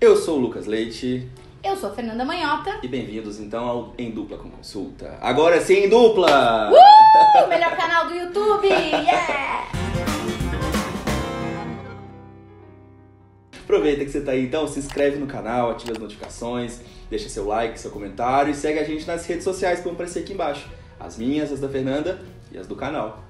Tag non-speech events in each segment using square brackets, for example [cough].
Eu sou o Lucas Leite Eu sou a Fernanda Manhota. e bem-vindos então ao Em Dupla com Consulta. Agora sim, em dupla! Uh, o melhor canal do YouTube! Yeah! Aproveita que você tá aí então, se inscreve no canal, ativa as notificações, deixa seu like, seu comentário e segue a gente nas redes sociais que vão aparecer aqui embaixo. As minhas, as da Fernanda e as do canal.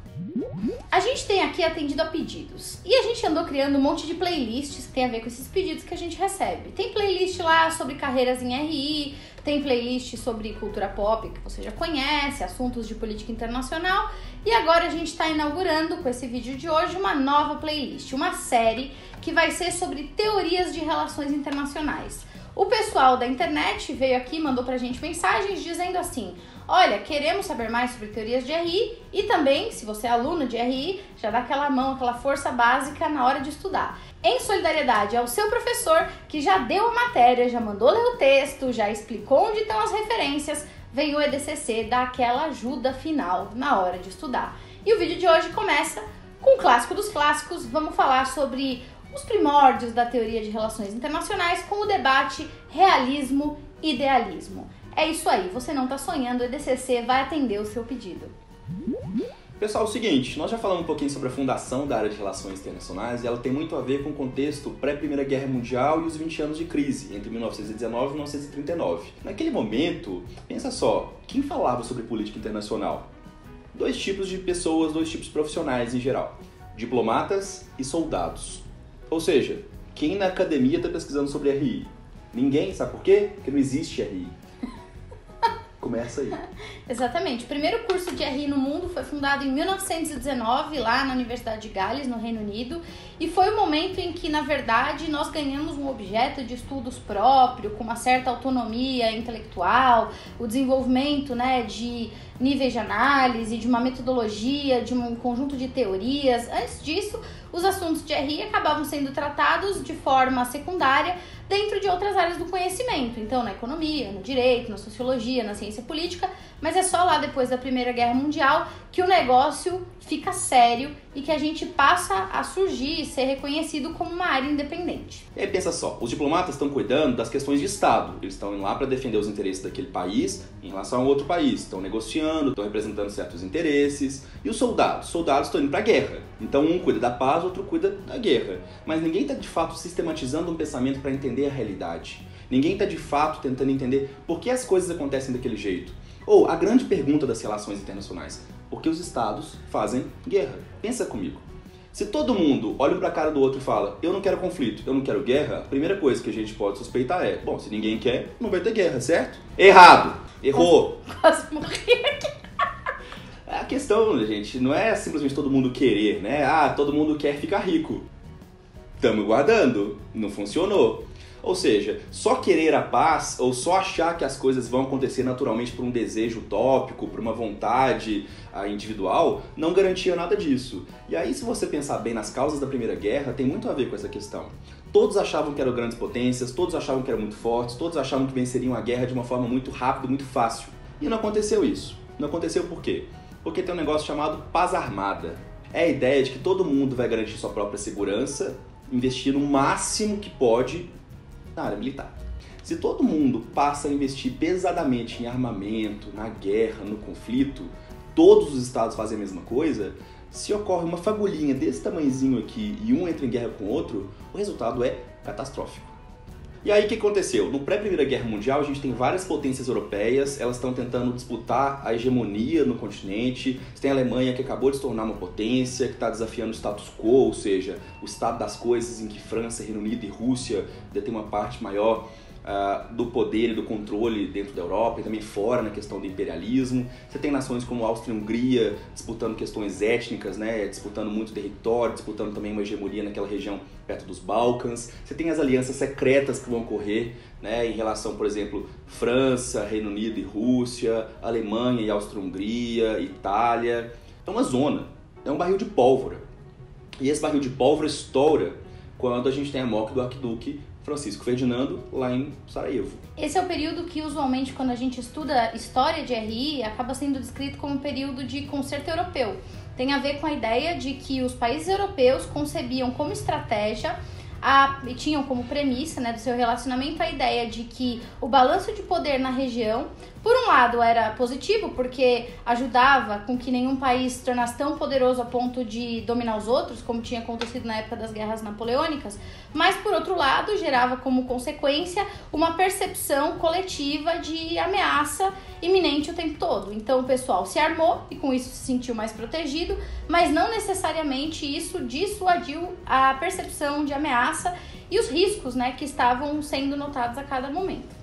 A gente tem aqui atendido a pedidos. E a gente andou criando um monte de playlists que tem a ver com esses pedidos que a gente recebe. Tem playlist lá sobre carreiras em RI, tem playlist sobre cultura pop, que você já conhece, assuntos de política internacional. E agora a gente está inaugurando com esse vídeo de hoje uma nova playlist, uma série que vai ser sobre teorias de relações internacionais. O pessoal da internet veio aqui, mandou pra gente mensagens dizendo assim: Olha, queremos saber mais sobre teorias de RI e também, se você é aluno de RI, já dá aquela mão, aquela força básica na hora de estudar. Em solidariedade ao seu professor, que já deu a matéria, já mandou ler o texto, já explicou onde estão as referências, vem o EDCC dar aquela ajuda final na hora de estudar. E o vídeo de hoje começa com o clássico dos clássicos. Vamos falar sobre os primórdios da teoria de relações internacionais com o debate realismo-idealismo. É isso aí, você não está sonhando, o EDCC vai atender o seu pedido. Pessoal, é o seguinte, nós já falamos um pouquinho sobre a fundação da área de relações internacionais e ela tem muito a ver com o contexto pré-Primeira Guerra Mundial e os 20 anos de crise, entre 1919 e 1939. Naquele momento, pensa só, quem falava sobre política internacional? Dois tipos de pessoas, dois tipos de profissionais em geral: diplomatas e soldados. Ou seja, quem na academia está pesquisando sobre RI? Ninguém, sabe por quê? Porque não existe RI. Começa aí. [laughs] Exatamente. O primeiro curso de RI no mundo foi fundado em 1919, lá na Universidade de Gales, no Reino Unido, e foi o momento em que, na verdade, nós ganhamos um objeto de estudos próprio, com uma certa autonomia intelectual, o desenvolvimento né, de níveis de análise, de uma metodologia, de um conjunto de teorias. Antes disso, os assuntos de RI acabavam sendo tratados de forma secundária dentro de outras áreas do conhecimento, então na economia, no direito, na sociologia, na ciência política, mas é só lá depois da Primeira Guerra Mundial que o negócio fica sério e que a gente passa a surgir e ser reconhecido como uma área independente. E aí pensa só, os diplomatas estão cuidando das questões de Estado, eles estão indo lá para defender os interesses daquele país em relação a outro país, estão negociando, estão representando certos interesses, e os soldados? Os soldados estão indo para a guerra, então um cuida da paz, outro cuida da guerra, mas ninguém está de fato sistematizando um pensamento para entender a realidade. Ninguém está de fato tentando entender por que as coisas acontecem daquele jeito. Ou a grande pergunta das relações internacionais: por que os estados fazem guerra? Pensa comigo. Se todo mundo olha um pra cara do outro e fala, eu não quero conflito, eu não quero guerra, a primeira coisa que a gente pode suspeitar é, bom, se ninguém quer, não vai ter guerra, certo? Errado! Errou! Quase morri aqui. A questão, gente, não é simplesmente todo mundo querer, né? Ah, todo mundo quer ficar rico. Tamo guardando, não funcionou. Ou seja, só querer a paz ou só achar que as coisas vão acontecer naturalmente por um desejo utópico, por uma vontade ah, individual, não garantia nada disso. E aí, se você pensar bem nas causas da Primeira Guerra, tem muito a ver com essa questão. Todos achavam que eram grandes potências, todos achavam que eram muito fortes, todos achavam que venceriam a guerra de uma forma muito rápida, muito fácil. E não aconteceu isso. Não aconteceu por quê? Porque tem um negócio chamado paz armada. É a ideia de que todo mundo vai garantir sua própria segurança, investir no máximo que pode na área militar. Se todo mundo passa a investir pesadamente em armamento, na guerra, no conflito, todos os estados fazem a mesma coisa, se ocorre uma fagulhinha desse tamanhozinho aqui e um entra em guerra com o outro, o resultado é catastrófico. E aí o que aconteceu? No pré-Primeira Guerra Mundial, a gente tem várias potências europeias, elas estão tentando disputar a hegemonia no continente. Você tem a Alemanha que acabou de se tornar uma potência, que está desafiando o status quo, ou seja, o estado das coisas em que França, Reino Unido e Rússia detêm uma parte maior Uh, do poder e do controle dentro da Europa e também fora na questão do imperialismo. Você tem nações como Áustria e Hungria disputando questões étnicas, né, disputando muito território, disputando também uma hegemonia naquela região perto dos Balcãs. Você tem as alianças secretas que vão ocorrer né, em relação, por exemplo, França, Reino Unido e Rússia, Alemanha e Áustria-Hungria, Itália. É uma zona, é um barril de pólvora. E esse barril de pólvora estoura quando a gente tem a morte do arquiduque Francisco Ferdinando, lá em Sarajevo. Esse é o período que, usualmente, quando a gente estuda história de RI, acaba sendo descrito como um período de concerto europeu. Tem a ver com a ideia de que os países europeus concebiam como estratégia a, e tinham como premissa né, do seu relacionamento a ideia de que o balanço de poder na região, por um lado, era positivo, porque ajudava com que nenhum país se tornasse tão poderoso a ponto de dominar os outros, como tinha acontecido na época das guerras napoleônicas, mas por outro lado, gerava como consequência uma percepção coletiva de ameaça iminente o tempo todo. Então o pessoal se armou e com isso se sentiu mais protegido, mas não necessariamente isso dissuadiu a percepção de ameaça e os riscos né, que estavam sendo notados a cada momento.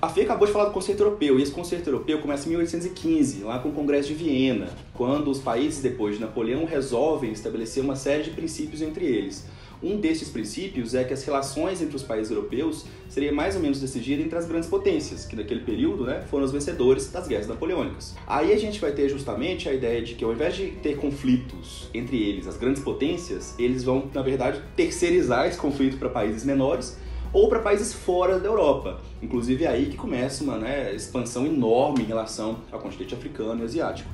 A FE acabou de falar do conceito europeu, e esse conceito europeu começa em 1815, lá com o Congresso de Viena, quando os países, depois de Napoleão, resolvem estabelecer uma série de princípios entre eles. Um desses princípios é que as relações entre os países europeus seria mais ou menos decidida entre as grandes potências, que naquele período né, foram os vencedores das guerras napoleônicas. Aí a gente vai ter justamente a ideia de que ao invés de ter conflitos entre eles, as grandes potências, eles vão, na verdade, terceirizar esse conflito para países menores ou para países fora da Europa. Inclusive é aí que começa uma né, expansão enorme em relação ao continente africano e asiático.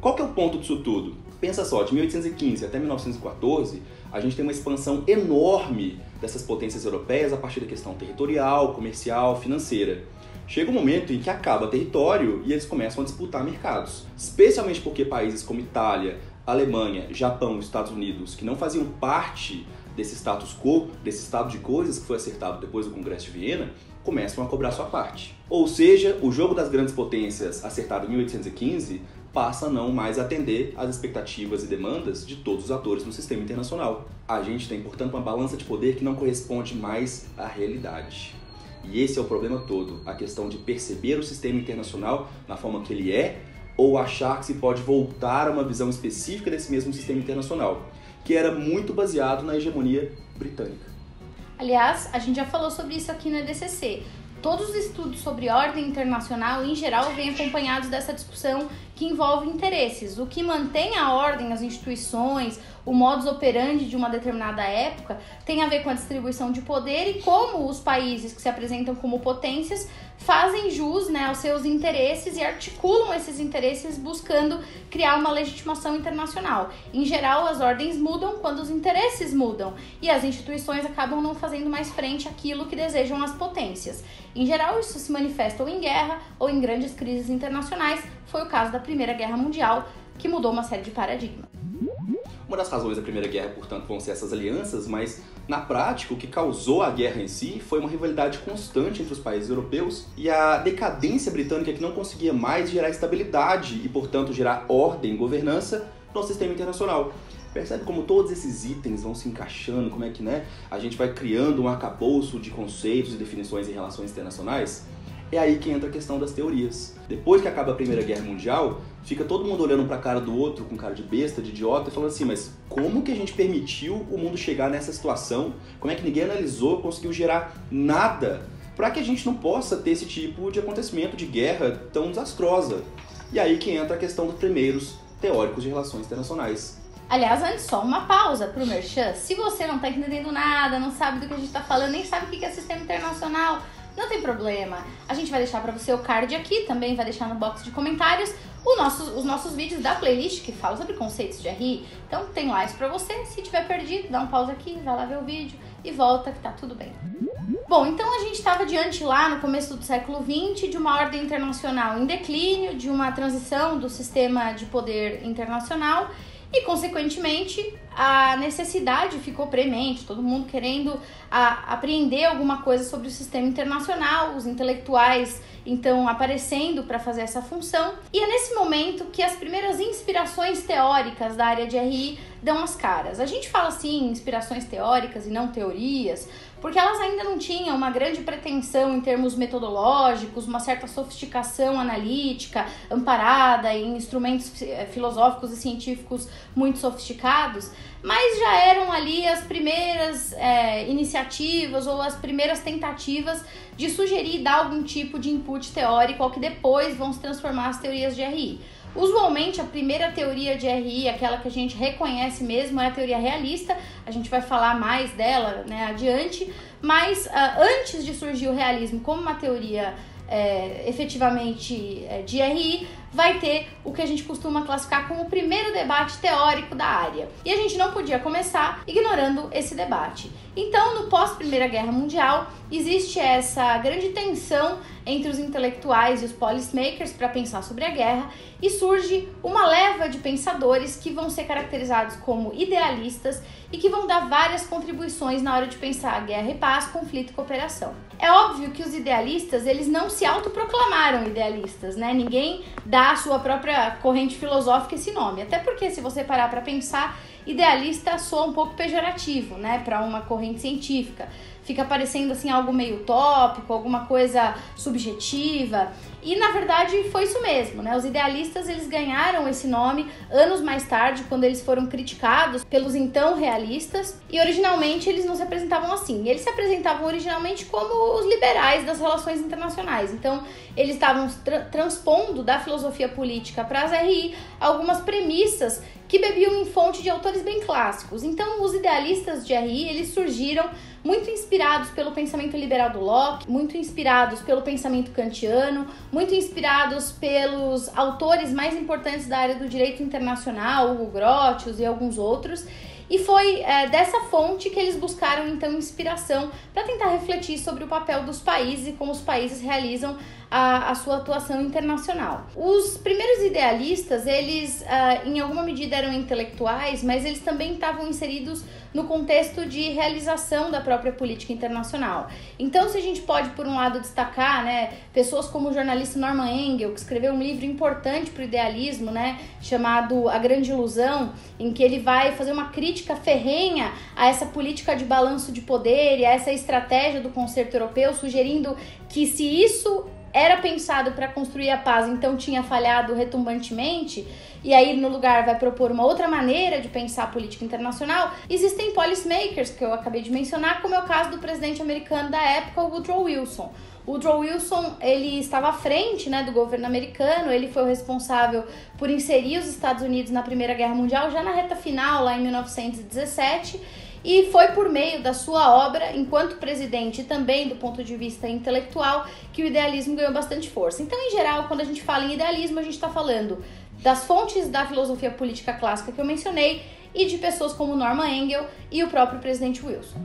Qual que é o ponto disso tudo? Pensa só, de 1815 até 1914, a gente tem uma expansão enorme dessas potências europeias a partir da questão territorial, comercial, financeira. Chega um momento em que acaba território e eles começam a disputar mercados, especialmente porque países como Itália, Alemanha, Japão Estados Unidos, que não faziam parte desse status quo, desse estado de coisas que foi acertado depois do Congresso de Viena, começam a cobrar sua parte. Ou seja, o jogo das grandes potências acertado em 1815 passa a não mais atender às expectativas e demandas de todos os atores no sistema internacional. A gente tem, portanto, uma balança de poder que não corresponde mais à realidade. E esse é o problema todo, a questão de perceber o sistema internacional na forma que ele é ou achar que se pode voltar a uma visão específica desse mesmo sistema internacional, que era muito baseado na hegemonia britânica. Aliás, a gente já falou sobre isso aqui no EDCC. Todos os estudos sobre ordem internacional, em geral, vêm acompanhados dessa discussão que envolve interesses. O que mantém a ordem, as instituições, o modus operandi de uma determinada época tem a ver com a distribuição de poder e como os países que se apresentam como potências fazem jus né, aos seus interesses e articulam esses interesses buscando criar uma legitimação internacional. Em geral, as ordens mudam quando os interesses mudam e as instituições acabam não fazendo mais frente àquilo que desejam as potências. Em geral, isso se manifesta ou em guerra ou em grandes crises internacionais. Foi o caso da Primeira Guerra Mundial, que mudou uma série de paradigmas. Uma das razões da Primeira Guerra, portanto, vão ser essas alianças, mas na prática o que causou a guerra em si foi uma rivalidade constante entre os países europeus e a decadência britânica que não conseguia mais gerar estabilidade e, portanto, gerar ordem e governança no sistema internacional. Percebe como todos esses itens vão se encaixando, como é que né, a gente vai criando um arcabouço de conceitos e definições em relações internacionais? É aí que entra a questão das teorias. Depois que acaba a Primeira Guerra Mundial, fica todo mundo olhando para a cara do outro com cara de besta, de idiota, e falando assim: mas como que a gente permitiu o mundo chegar nessa situação? Como é que ninguém analisou, conseguiu gerar nada para que a gente não possa ter esse tipo de acontecimento de guerra tão desastrosa? E aí que entra a questão dos primeiros teóricos de relações internacionais. Aliás, antes só uma pausa pro Merchan. Se você não tá entendendo nada, não sabe do que a gente tá falando, nem sabe o que é sistema internacional, não tem problema. A gente vai deixar para você o card aqui, também vai deixar no box de comentários nosso, os nossos vídeos da playlist que fala sobre conceitos de RI. Então tem isso pra você. Se tiver perdido, dá um pause aqui, vai lá ver o vídeo e volta que tá tudo bem. Bom, então a gente estava diante lá no começo do século XX de uma ordem internacional em declínio, de uma transição do sistema de poder internacional e, consequentemente, a necessidade ficou premente, todo mundo querendo a, apreender alguma coisa sobre o sistema internacional, os intelectuais então aparecendo para fazer essa função. E é nesse momento que as primeiras inspirações teóricas da área de RI dão as caras. A gente fala assim, inspirações teóricas e não teorias, porque elas ainda não tinham uma grande pretensão em termos metodológicos, uma certa sofisticação analítica amparada em instrumentos eh, filosóficos e científicos muito sofisticados, mas já eram ali as primeiras é, iniciativas ou as primeiras tentativas de sugerir dar algum tipo de input teórico ao que depois vão se transformar as teorias de RI. Usualmente, a primeira teoria de RI, aquela que a gente reconhece mesmo, é a teoria realista. A gente vai falar mais dela né, adiante. Mas uh, antes de surgir o realismo como uma teoria é, efetivamente é, de RI, vai ter o que a gente costuma classificar como o primeiro debate teórico da área. E a gente não podia começar ignorando esse debate. Então, no pós-Primeira Guerra Mundial, existe essa grande tensão entre os intelectuais e os policymakers para pensar sobre a guerra e surge uma leva de pensadores que vão ser caracterizados como idealistas e que vão dar várias contribuições na hora de pensar a guerra e paz, conflito e cooperação. É óbvio que os idealistas, eles não se autoproclamaram idealistas, né? Ninguém dá a sua própria corrente filosófica esse nome. Até porque se você parar para pensar, idealista soa um pouco pejorativo, né, para uma corrente científica. Fica parecendo assim algo meio utópico, alguma coisa subjetiva. E na verdade foi isso mesmo, né? Os idealistas eles ganharam esse nome anos mais tarde, quando eles foram criticados pelos então realistas, e originalmente eles não se apresentavam assim. Eles se apresentavam originalmente como os liberais das relações internacionais. Então, eles estavam tra transpondo da filosofia política para as RI algumas premissas que bebiam em fonte de autores bem clássicos. Então, os idealistas de RI, eles surgiram muito inspirados pelo pensamento liberal do Locke, muito inspirados pelo pensamento kantiano, muito inspirados pelos autores mais importantes da área do direito internacional, Hugo Grotius e alguns outros. E foi é, dessa fonte que eles buscaram então inspiração para tentar refletir sobre o papel dos países e como os países realizam a, a sua atuação internacional. Os primeiros idealistas, eles uh, em alguma medida eram intelectuais, mas eles também estavam inseridos no contexto de realização da própria política internacional. Então, se a gente pode, por um lado, destacar né, pessoas como o jornalista Norman Engel, que escreveu um livro importante para o idealismo, né, chamado A Grande Ilusão, em que ele vai fazer uma crítica ferrenha a essa política de balanço de poder e a essa estratégia do concerto europeu, sugerindo que se isso era pensado para construir a paz, então tinha falhado retumbantemente, e aí no lugar vai propor uma outra maneira de pensar a política internacional, existem policymakers que eu acabei de mencionar, como é o caso do presidente americano da época, Woodrow Wilson. O Woodrow Wilson, ele estava à frente, né, do governo americano, ele foi o responsável por inserir os Estados Unidos na Primeira Guerra Mundial já na reta final, lá em 1917, e foi por meio da sua obra, enquanto presidente e também do ponto de vista intelectual, que o idealismo ganhou bastante força. Então, em geral, quando a gente fala em idealismo, a gente está falando das fontes da filosofia política clássica que eu mencionei e de pessoas como Norman Engel e o próprio presidente Wilson.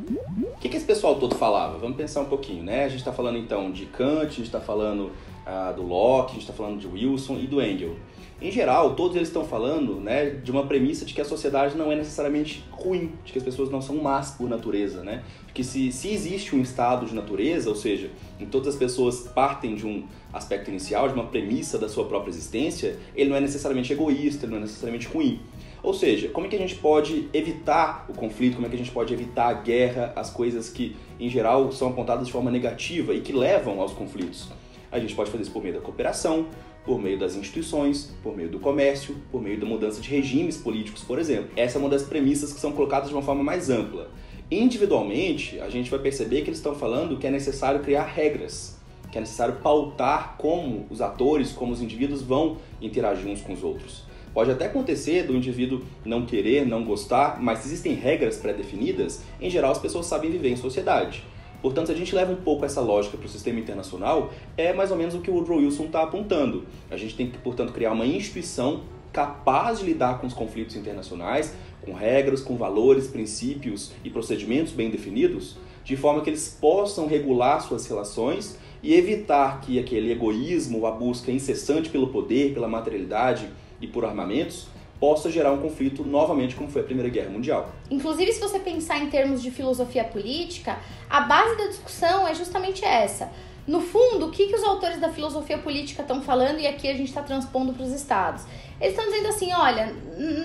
O que, que esse pessoal todo falava? Vamos pensar um pouquinho, né? A gente está falando então de Kant, a gente está falando ah, do Locke, a gente está falando de Wilson e do Engel. Em geral, todos eles estão falando né, de uma premissa de que a sociedade não é necessariamente ruim, de que as pessoas não são más por natureza, né? Porque se, se existe um estado de natureza, ou seja, em todas as pessoas partem de um aspecto inicial, de uma premissa da sua própria existência, ele não é necessariamente egoísta, ele não é necessariamente ruim. Ou seja, como é que a gente pode evitar o conflito, como é que a gente pode evitar a guerra, as coisas que, em geral, são apontadas de forma negativa e que levam aos conflitos? A gente pode fazer isso por meio da cooperação, por meio das instituições, por meio do comércio, por meio da mudança de regimes políticos, por exemplo. Essa é uma das premissas que são colocadas de uma forma mais ampla. Individualmente, a gente vai perceber que eles estão falando que é necessário criar regras, que é necessário pautar como os atores, como os indivíduos vão interagir uns com os outros. Pode até acontecer do indivíduo não querer, não gostar, mas existem regras pré-definidas, em geral as pessoas sabem viver em sociedade. Portanto, se a gente leva um pouco essa lógica para o sistema internacional, é mais ou menos o que o Woodrow Wilson está apontando. A gente tem que, portanto, criar uma instituição capaz de lidar com os conflitos internacionais, com regras, com valores, princípios e procedimentos bem definidos, de forma que eles possam regular suas relações e evitar que aquele egoísmo, a busca incessante pelo poder, pela materialidade e por armamentos possa gerar um conflito novamente como foi a Primeira Guerra Mundial. Inclusive, se você pensar em termos de filosofia política, a base da discussão é justamente essa. No fundo, o que, que os autores da filosofia política estão falando e aqui a gente está transpondo para os estados? Eles estão dizendo assim, olha,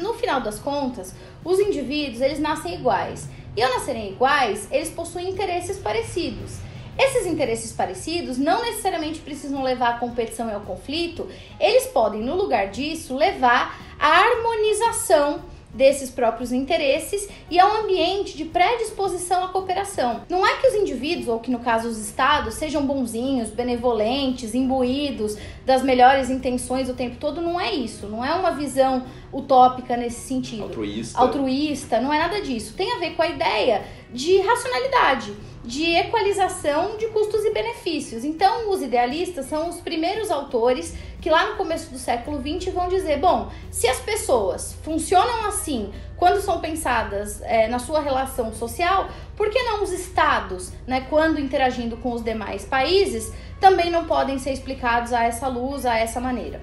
no final das contas, os indivíduos eles nascem iguais. E ao nascerem iguais, eles possuem interesses parecidos. Esses interesses parecidos não necessariamente precisam levar à competição e ao conflito, eles podem, no lugar disso, levar à harmonização desses próprios interesses e a um ambiente de predisposição à cooperação. Não é que os indivíduos, ou que no caso os estados, sejam bonzinhos, benevolentes, imbuídos das melhores intenções o tempo todo, não é isso. Não é uma visão utópica nesse sentido. Altruísta. Altruísta, não é nada disso. Tem a ver com a ideia de racionalidade, de equalização de custos e benefícios. Então, os idealistas são os primeiros autores que lá no começo do século XX vão dizer: bom, se as pessoas funcionam assim quando são pensadas é, na sua relação social, por que não os estados, né, quando interagindo com os demais países, também não podem ser explicados a essa luz, a essa maneira?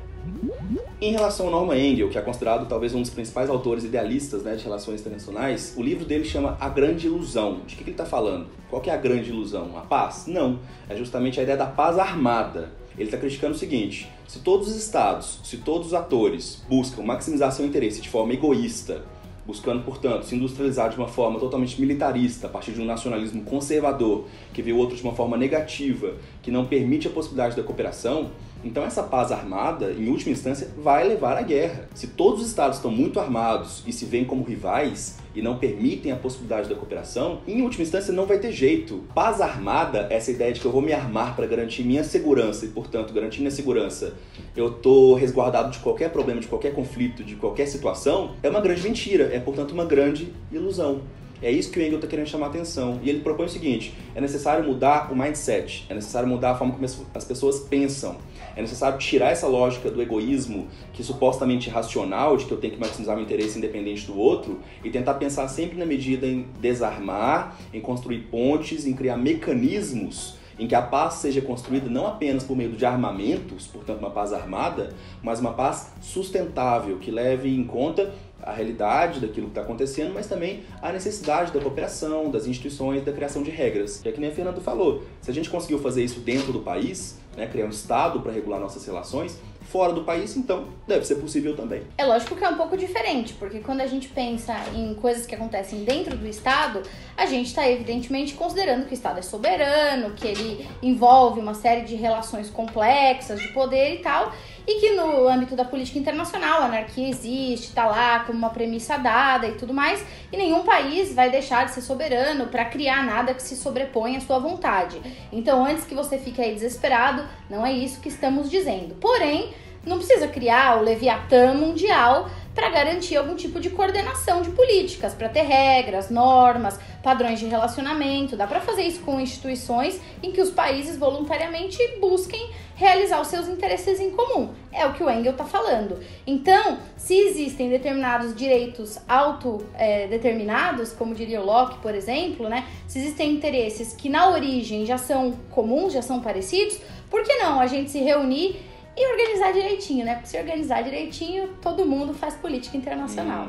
Em relação ao Norman Engel, que é considerado talvez um dos principais autores idealistas né, de relações internacionais, o livro dele chama A Grande Ilusão. De que, que ele está falando? Qual que é a grande ilusão? A paz? Não. É justamente a ideia da paz armada. Ele está criticando o seguinte: se todos os estados, se todos os atores buscam maximizar seu interesse de forma egoísta, buscando, portanto, se industrializar de uma forma totalmente militarista, a partir de um nacionalismo conservador, que vê o outro de uma forma negativa, que não permite a possibilidade da cooperação, então essa paz armada, em última instância, vai levar à guerra. Se todos os estados estão muito armados e se veem como rivais e não permitem a possibilidade da cooperação, em última instância não vai ter jeito. Paz armada, essa ideia de que eu vou me armar para garantir minha segurança e, portanto, garantir minha segurança, eu tô resguardado de qualquer problema, de qualquer conflito, de qualquer situação, é uma grande mentira, é, portanto, uma grande ilusão. É isso que o Engel está querendo chamar a atenção. E ele propõe o seguinte: é necessário mudar o mindset, é necessário mudar a forma como as pessoas pensam. É necessário tirar essa lógica do egoísmo, que é supostamente racional, de que eu tenho que maximizar meu interesse independente do outro, e tentar pensar sempre na medida em desarmar, em construir pontes, em criar mecanismos em que a paz seja construída não apenas por meio de armamentos, portanto uma paz armada, mas uma paz sustentável, que leve em conta a realidade daquilo que está acontecendo, mas também a necessidade da cooperação, das instituições, da criação de regras. E é que nem a Fernando falou, se a gente conseguiu fazer isso dentro do país, né, criar um Estado para regular nossas relações, fora do país, então deve ser possível também. É lógico que é um pouco diferente, porque quando a gente pensa em coisas que acontecem dentro do Estado, a gente está evidentemente considerando que o Estado é soberano, que ele envolve uma série de relações complexas de poder e tal, e que no âmbito da política internacional a anarquia existe, está lá como uma premissa dada e tudo mais, e nenhum país vai deixar de ser soberano para criar nada que se sobreponha à sua vontade. Então, antes que você fique aí desesperado, não é isso que estamos dizendo. Porém, não precisa criar o Leviatã mundial para garantir algum tipo de coordenação de políticas, para ter regras, normas, padrões de relacionamento. Dá para fazer isso com instituições em que os países voluntariamente busquem realizar os seus interesses em comum. É o que o Engel está falando. Então, se existem determinados direitos autodeterminados, é, como diria o Locke, por exemplo, né? Se existem interesses que na origem já são comuns, já são parecidos, por que não a gente se reunir e organizar direitinho, né? Porque se organizar direitinho, todo mundo faz política internacional.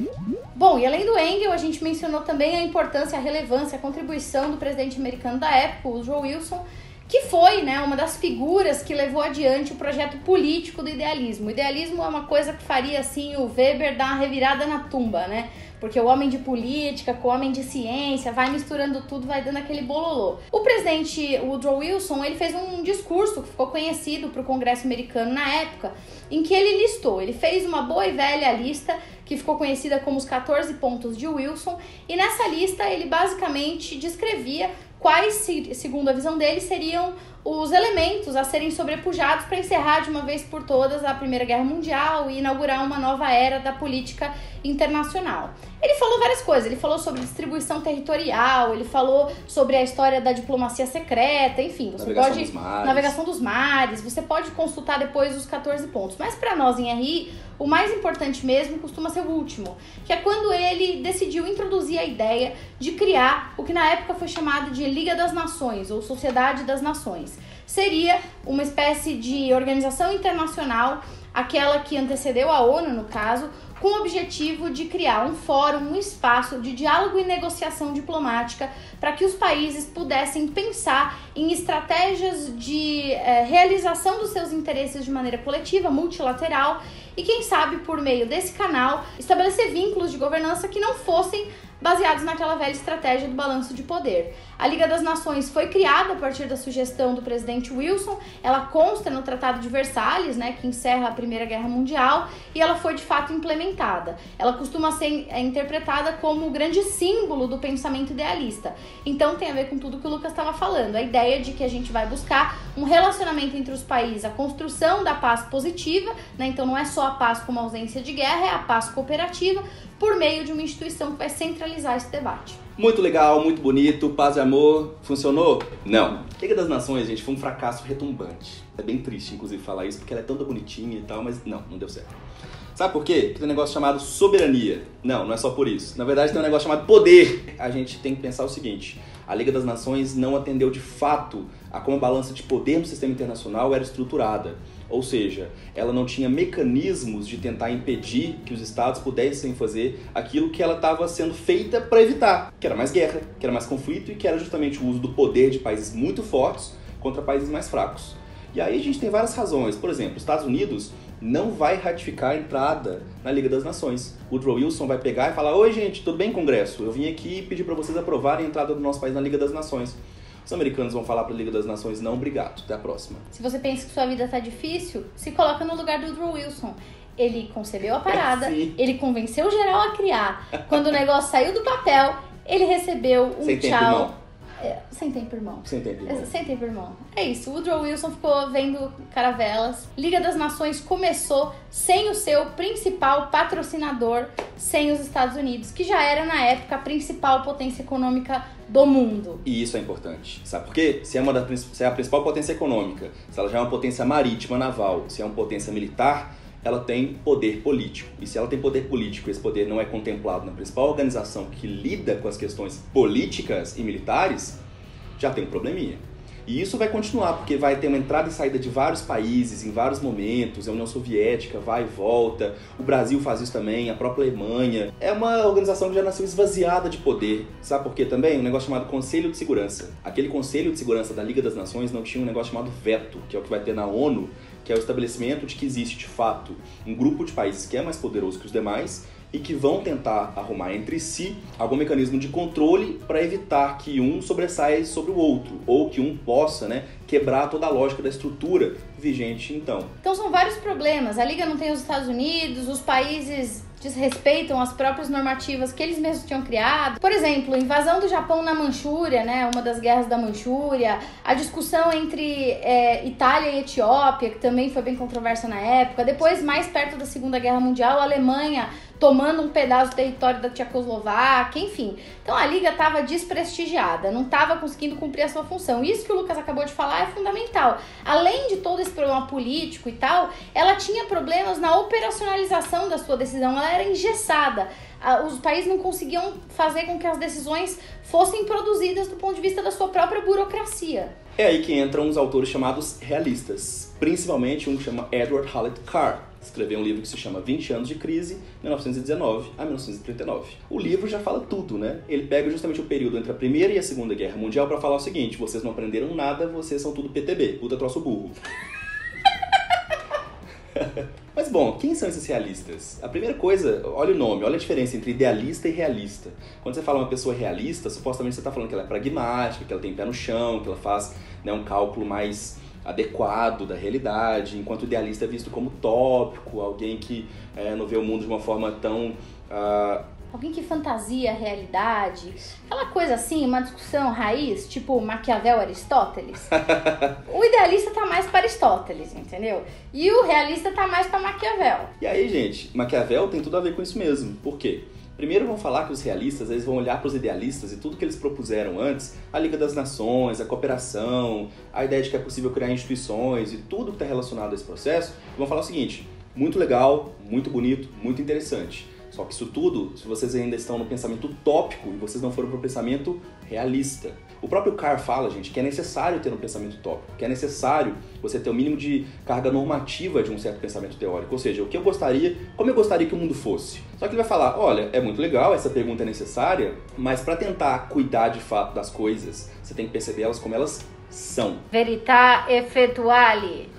Hum. Bom, e além do Engel, a gente mencionou também a importância, a relevância, a contribuição do presidente americano da época, o Joe Wilson, que foi né, uma das figuras que levou adiante o projeto político do idealismo. O idealismo é uma coisa que faria assim o Weber dar uma revirada na tumba, né? Porque o homem de política com o homem de ciência vai misturando tudo, vai dando aquele bololô. O presidente Woodrow Wilson, ele fez um discurso que ficou conhecido para o Congresso americano na época, em que ele listou, ele fez uma boa e velha lista que ficou conhecida como os 14 pontos de Wilson, e nessa lista ele basicamente descrevia quais, segundo a visão dele, seriam os elementos a serem sobrepujados para encerrar de uma vez por todas a Primeira Guerra Mundial e inaugurar uma nova era da política internacional. Ele falou várias coisas, ele falou sobre distribuição territorial, ele falou sobre a história da diplomacia secreta, enfim, você navegação pode dos mares. navegação dos mares, você pode consultar depois os 14 pontos. Mas para nós em RI, o mais importante mesmo costuma ser o último, que é quando ele decidiu introduzir a ideia de criar o que na época foi chamado de Liga das Nações ou Sociedade das Nações. Seria uma espécie de organização internacional, aquela que antecedeu a ONU, no caso, com o objetivo de criar um fórum, um espaço de diálogo e negociação diplomática para que os países pudessem pensar em estratégias de eh, realização dos seus interesses de maneira coletiva, multilateral e, quem sabe, por meio desse canal, estabelecer vínculos de governança que não fossem baseados naquela velha estratégia do balanço de poder. A Liga das Nações foi criada a partir da sugestão do presidente Wilson, ela consta no Tratado de Versalhes, né, que encerra a Primeira Guerra Mundial, e ela foi de fato implementada. Ela costuma ser é, interpretada como o grande símbolo do pensamento idealista. Então tem a ver com tudo que o Lucas estava falando, a ideia de que a gente vai buscar um relacionamento entre os países, a construção da paz positiva, né, então não é só a paz como ausência de guerra, é a paz cooperativa, por meio de uma instituição que vai centralizar esse debate. Muito legal, muito bonito, paz e amor. Funcionou? Não. Liga das Nações, gente, foi um fracasso retumbante. É bem triste, inclusive, falar isso, porque ela é tão bonitinha e tal, mas não, não deu certo. Sabe por quê? Porque tem um negócio chamado soberania. Não, não é só por isso. Na verdade, tem um negócio chamado poder. A gente tem que pensar o seguinte: a Liga das Nações não atendeu de fato a como a balança de poder no sistema internacional era estruturada. Ou seja, ela não tinha mecanismos de tentar impedir que os estados pudessem fazer aquilo que ela estava sendo feita para evitar, que era mais guerra, que era mais conflito e que era justamente o uso do poder de países muito fortes contra países mais fracos. E aí a gente tem várias razões. Por exemplo, os Estados Unidos não vai ratificar a entrada na Liga das Nações. Woodrow Wilson vai pegar e falar: Oi, gente, tudo bem, Congresso? Eu vim aqui pedir para vocês aprovarem a entrada do nosso país na Liga das Nações. Os americanos vão falar para a Liga das Nações: Não, obrigado, até a próxima. Se você pensa que sua vida tá difícil, se coloca no lugar do Woodrow Wilson. Ele concebeu a parada, Sim. ele convenceu o geral a criar. Quando o negócio saiu do papel, ele recebeu um Sem tempo, tchau. irmão. É, sem tempo, irmão. Sem tempo, irmão. É, Sem tempo, irmão. É isso. O Woodrow Wilson ficou vendo caravelas. Liga das Nações começou sem o seu principal patrocinador, sem os Estados Unidos, que já era na época a principal potência econômica do mundo. E isso é importante. Sabe por quê? Se é, uma prin- se é a principal potência econômica, se ela já é uma potência marítima, naval, se é uma potência militar, ela tem poder político. E se ela tem poder político e esse poder não é contemplado na principal organização que lida com as questões políticas e militares, já tem um probleminha. E isso vai continuar, porque vai ter uma entrada e saída de vários países em vários momentos. A União Soviética vai e volta, o Brasil faz isso também, a própria Alemanha. É uma organização que já nasceu esvaziada de poder. Sabe por quê também? Um negócio chamado Conselho de Segurança. Aquele Conselho de Segurança da Liga das Nações não tinha um negócio chamado veto, que é o que vai ter na ONU, que é o estabelecimento de que existe de fato um grupo de países que é mais poderoso que os demais e que vão tentar arrumar entre si algum mecanismo de controle para evitar que um sobressaia sobre o outro ou que um possa, né, quebrar toda a lógica da estrutura vigente então. Então são vários problemas. A Liga não tem os Estados Unidos, os países desrespeitam as próprias normativas que eles mesmos tinham criado. Por exemplo, invasão do Japão na Manchúria, né, uma das guerras da Manchúria, a discussão entre é, Itália e Etiópia, que também foi bem controversa na época. Depois, mais perto da Segunda Guerra Mundial, a Alemanha tomando um pedaço do território da Tchecoslováquia, enfim. Então a liga estava desprestigiada, não estava conseguindo cumprir a sua função. Isso que o Lucas acabou de falar é fundamental. Além de todo esse problema político e tal, ela tinha problemas na operacionalização da sua decisão, ela era engessada. Ah, Os países não conseguiam fazer com que as decisões fossem produzidas do ponto de vista da sua própria burocracia. É aí que entram os autores chamados realistas, principalmente um que chama Edward Hallett Carr. Escreveu um livro que se chama 20 anos de crise, 1919 a 1939. O livro já fala tudo, né? Ele pega justamente o período entre a Primeira e a Segunda Guerra Mundial para falar o seguinte: vocês não aprenderam nada, vocês são tudo PTB, puta troço burro. [laughs] Mas bom, quem são esses realistas? A primeira coisa, olha o nome, olha a diferença entre idealista e realista. Quando você fala uma pessoa realista, supostamente você está falando que ela é pragmática, que ela tem pé no chão, que ela faz né, um cálculo mais adequado da realidade, enquanto o idealista é visto como tópico, alguém que é, não vê o mundo de uma forma tão ah, Alguém que fantasia a realidade. Aquela coisa assim, uma discussão raiz, tipo Maquiavel Aristóteles. [laughs] o idealista tá mais para Aristóteles, entendeu? E o realista tá mais para Maquiavel. E aí, gente, Maquiavel tem tudo a ver com isso mesmo. Por quê? Primeiro vão falar que os realistas eles vão olhar para os idealistas e tudo que eles propuseram antes, a Liga das Nações, a cooperação, a ideia de que é possível criar instituições e tudo que está relacionado a esse processo, vão falar o seguinte: muito legal, muito bonito, muito interessante. Só que isso tudo, se vocês ainda estão no pensamento utópico e vocês não foram para o pensamento realista. O próprio Carr fala, gente, que é necessário ter um pensamento utópico, que é necessário você ter o mínimo de carga normativa de um certo pensamento teórico. Ou seja, o que eu gostaria, como eu gostaria que o mundo fosse. Só que ele vai falar, olha, é muito legal, essa pergunta é necessária, mas para tentar cuidar de fato das coisas, você tem que perceber elas como elas são. Verità effettuali.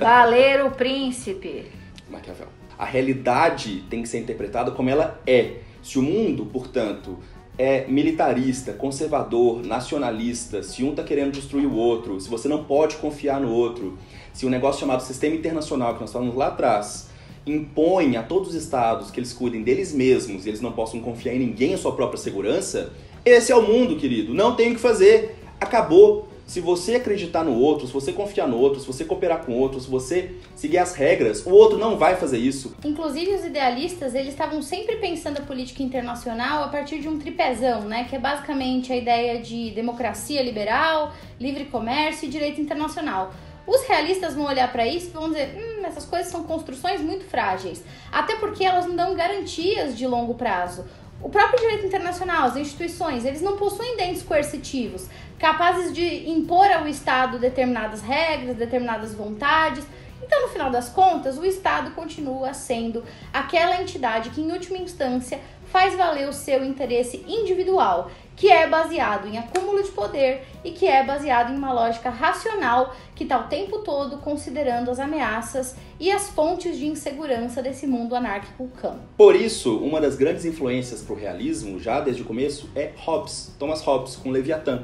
Valer o príncipe. Maquiavel. A realidade tem que ser interpretada como ela é. Se o mundo, portanto, é militarista, conservador, nacionalista, se um está querendo destruir o outro, se você não pode confiar no outro, se o um negócio chamado sistema internacional, que nós falamos lá atrás, impõe a todos os estados que eles cuidem deles mesmos e eles não possam confiar em ninguém a sua própria segurança, esse é o mundo, querido. Não tem o que fazer. Acabou. Se você acreditar no outro, se você confiar no outro, se você cooperar com o outro, se você seguir as regras, o outro não vai fazer isso. Inclusive, os idealistas, eles estavam sempre pensando a política internacional a partir de um tripezão, né? Que é basicamente a ideia de democracia liberal, livre comércio e direito internacional. Os realistas vão olhar para isso e vão dizer: hum, essas coisas são construções muito frágeis. Até porque elas não dão garantias de longo prazo. O próprio direito internacional, as instituições, eles não possuem dentes coercitivos, capazes de impor ao Estado determinadas regras, determinadas vontades. Então, no final das contas, o Estado continua sendo aquela entidade que, em última instância, faz valer o seu interesse individual, que é baseado em acúmulo de poder e que é baseado em uma lógica racional que está o tempo todo considerando as ameaças e as fontes de insegurança desse mundo anárquico cão. Por isso, uma das grandes influências para o realismo, já desde o começo, é Hobbes, Thomas Hobbes, com Leviatã.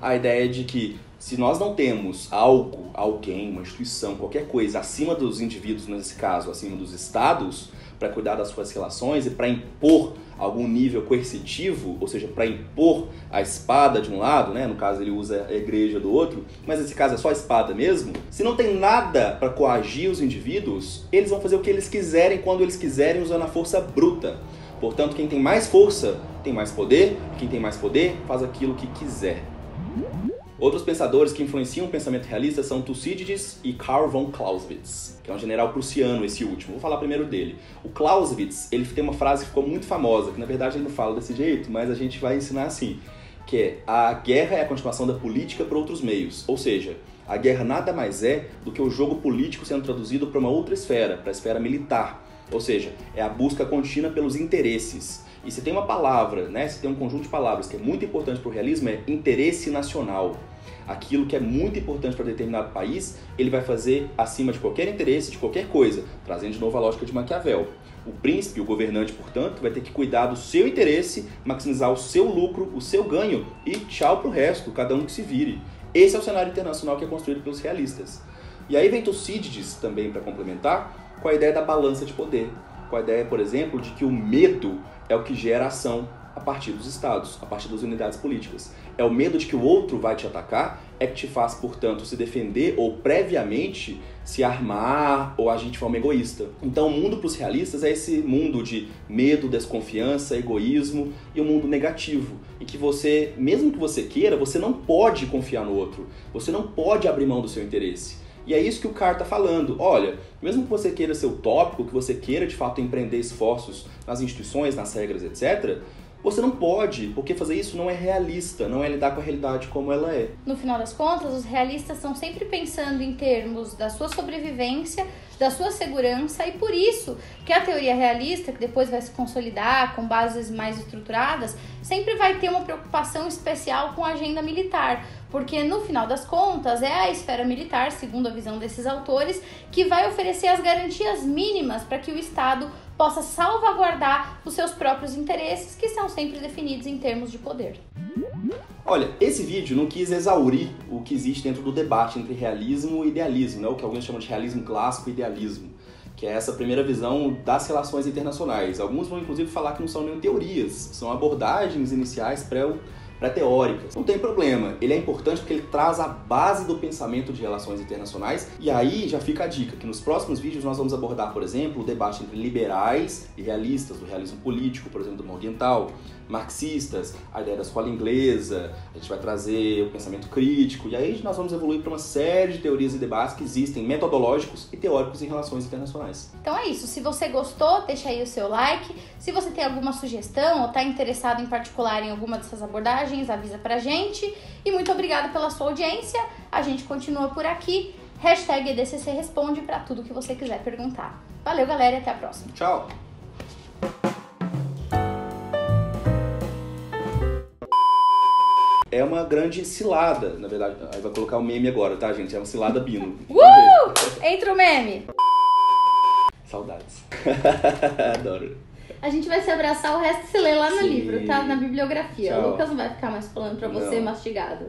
A ideia de que se nós não temos algo, alguém, uma instituição, qualquer coisa acima dos indivíduos, nesse caso, acima dos estados, para cuidar das suas relações e para impor algum nível coercitivo, ou seja, para impor a espada de um lado, né? no caso ele usa a igreja do outro, mas nesse caso é só a espada mesmo. Se não tem nada para coagir os indivíduos, eles vão fazer o que eles quiserem quando eles quiserem usando a força bruta. Portanto, quem tem mais força tem mais poder, quem tem mais poder faz aquilo que quiser. Outros pensadores que influenciam o pensamento realista são Thucydides e Karl von Clausewitz, que é um general prussiano, esse último. Vou falar primeiro dele. O Clausewitz, ele tem uma frase que ficou muito famosa, que na verdade ele não fala desse jeito, mas a gente vai ensinar assim, que é a guerra é a continuação da política por outros meios. Ou seja, a guerra nada mais é do que o jogo político sendo traduzido para uma outra esfera, para a esfera militar. Ou seja, é a busca contínua pelos interesses. E se tem uma palavra, né, se tem um conjunto de palavras que é muito importante para o realismo, é interesse nacional aquilo que é muito importante para determinado país, ele vai fazer acima de qualquer interesse, de qualquer coisa, trazendo de novo a lógica de Maquiavel. O príncipe, o governante, portanto, vai ter que cuidar do seu interesse, maximizar o seu lucro, o seu ganho e tchau para o resto, cada um que se vire. Esse é o cenário internacional que é construído pelos realistas. E aí vem Tucídides também para complementar com a ideia da balança de poder, com a ideia, por exemplo, de que o medo é o que gera ação a partir dos estados, a partir das unidades políticas. É o medo de que o outro vai te atacar, é que te faz, portanto, se defender ou previamente se armar ou agir de forma egoísta. Então, o mundo para os realistas é esse mundo de medo, desconfiança, egoísmo e um mundo negativo, em que você, mesmo que você queira, você não pode confiar no outro, você não pode abrir mão do seu interesse. E é isso que o Carr está falando. Olha, mesmo que você queira ser utópico, que você queira de fato empreender esforços nas instituições, nas regras, etc., você não pode, porque fazer isso não é realista, não é lidar com a realidade como ela é. No final das contas, os realistas estão sempre pensando em termos da sua sobrevivência, da sua segurança e por isso que a teoria realista, que depois vai se consolidar com bases mais estruturadas, sempre vai ter uma preocupação especial com a agenda militar, porque no final das contas é a esfera militar, segundo a visão desses autores, que vai oferecer as garantias mínimas para que o Estado possa salvaguardar os seus próprios interesses, que são sempre definidos em termos de poder. Olha, esse vídeo não quis exaurir o que existe dentro do debate entre realismo e idealismo, né? o que alguns chamam de realismo clássico e idealismo, que é essa primeira visão das relações internacionais. Alguns vão inclusive falar que não são nem teorias, são abordagens iniciais pré pré-teóricas. Não tem problema, ele é importante porque ele traz a base do pensamento de relações internacionais e aí já fica a dica que nos próximos vídeos nós vamos abordar, por exemplo, o debate entre liberais e realistas, do realismo político, por exemplo, do Morgenthau, marxistas, a ideia da escola inglesa, a gente vai trazer o pensamento crítico, e aí nós vamos evoluir para uma série de teorias e debates que existem, metodológicos e teóricos em relações internacionais. Então é isso, se você gostou, deixa aí o seu like, se você tem alguma sugestão ou está interessado em particular em alguma dessas abordagens, avisa pra gente, e muito obrigado pela sua audiência, a gente continua por aqui, hashtag EDCC Responde para tudo que você quiser perguntar. Valeu galera e até a próxima. Tchau! é uma grande cilada, na verdade. Aí vai colocar o meme agora, tá, gente? É uma cilada bino. [laughs] Uh! Entra o meme! Saudades. [laughs] Adoro. A gente vai se abraçar, o resto se lê lá no Sim. livro, tá? Na bibliografia. Tchau. O Lucas não vai ficar mais falando pra você não. mastigado.